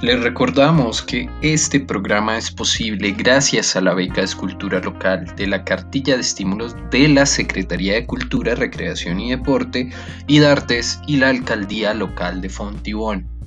Les recordamos que este programa es posible gracias a la beca de escultura local de la cartilla de estímulos de la Secretaría de Cultura, Recreación y Deporte y de Artes y la Alcaldía Local de Fontibón.